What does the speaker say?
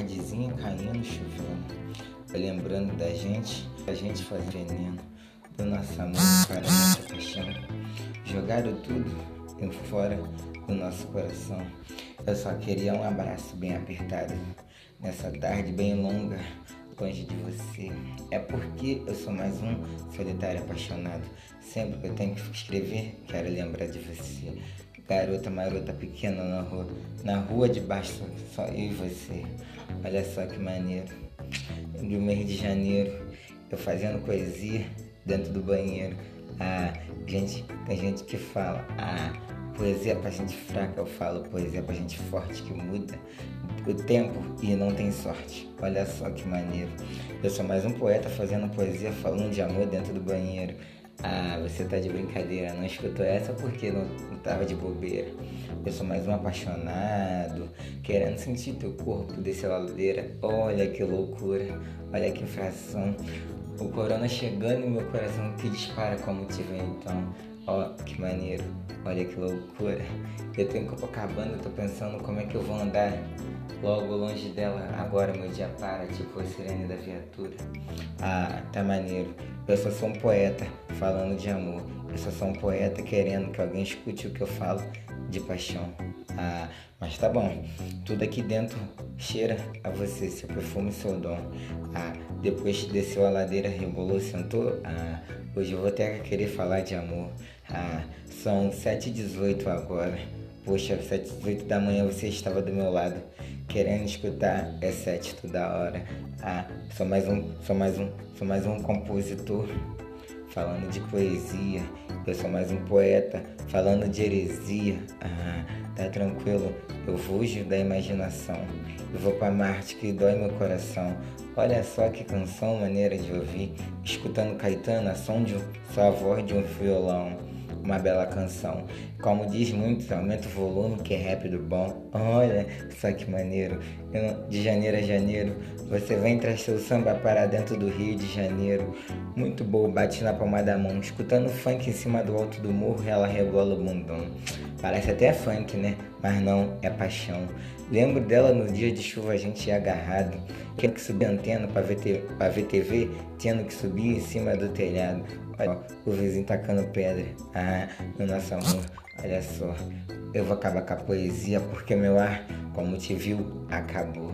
tardezinha caindo, chovendo, lembrando da gente, a gente fazendo veneno, do nosso amor, para nossa paixão. Jogaram tudo fora do nosso coração. Eu só queria um abraço bem apertado nessa tarde bem longa longe de você. É porque eu sou mais um solitário apaixonado. Sempre que eu tenho que escrever, quero lembrar de você. Garota, marota pequena na rua, na rua de baixo, só eu e você. Olha só que maneiro. No mês de janeiro, eu fazendo poesia dentro do banheiro. Ah, gente, tem gente que fala, ah, poesia pra gente fraca, eu falo poesia pra gente forte que muda o tempo e não tem sorte. Olha só que maneiro. Eu sou mais um poeta fazendo poesia falando de amor dentro do banheiro. Ah, você tá de brincadeira, não escutou essa porque não, tava de bobeira. Eu sou mais um apaixonado, querendo sentir teu corpo descer a ladeira. Olha que loucura, olha que infração. O corona chegando em meu coração que dispara como te então. Ó, oh, que maneiro, olha que loucura. Eu tô em Copacabana, tô pensando como é que eu vou andar logo longe dela. Agora meu dia para, tipo a sirene da viatura. Ah, tá maneiro. Eu só sou um poeta falando de amor. Eu só sou um poeta querendo que alguém escute o que eu falo de paixão. Ah, mas tá bom. Tudo aqui dentro cheira a você, seu perfume seu dom. Ah, depois desceu a ladeira, rebolou, sentou. Ah, hoje eu vou até querer falar de amor. Ah, são 7h18 agora. Poxa, 7h18 da manhã você estava do meu lado, querendo escutar é 7 toda hora. Ah, sou mais um, sou mais um, sou mais um compositor falando de poesia. Eu sou mais um poeta falando de heresia. Ah, tá tranquilo, eu fujo da imaginação. Eu vou pra Marte que dói meu coração. Olha só que canção maneira de ouvir, escutando Caetano, a som de sua voz de um violão uma bela canção. Como diz muito, aumenta o volume que é rápido bom. Olha só que maneiro. De janeiro a janeiro, você vem traz seu samba para dentro do Rio de Janeiro. Muito bom, bate na palma da mão. Escutando funk em cima do alto do morro, ela rebola o bundão. Parece até funk, né? Mas não, é paixão. Lembro dela no dia de chuva, a gente ia agarrado. Tendo que subir antena para ver, ver TV, tendo que subir em cima do telhado. Olha, o vizinho tacando pedra. Ah, no nosso amor, olha só. Eu vou acabar com a poesia porque meu ar, como te viu, acabou.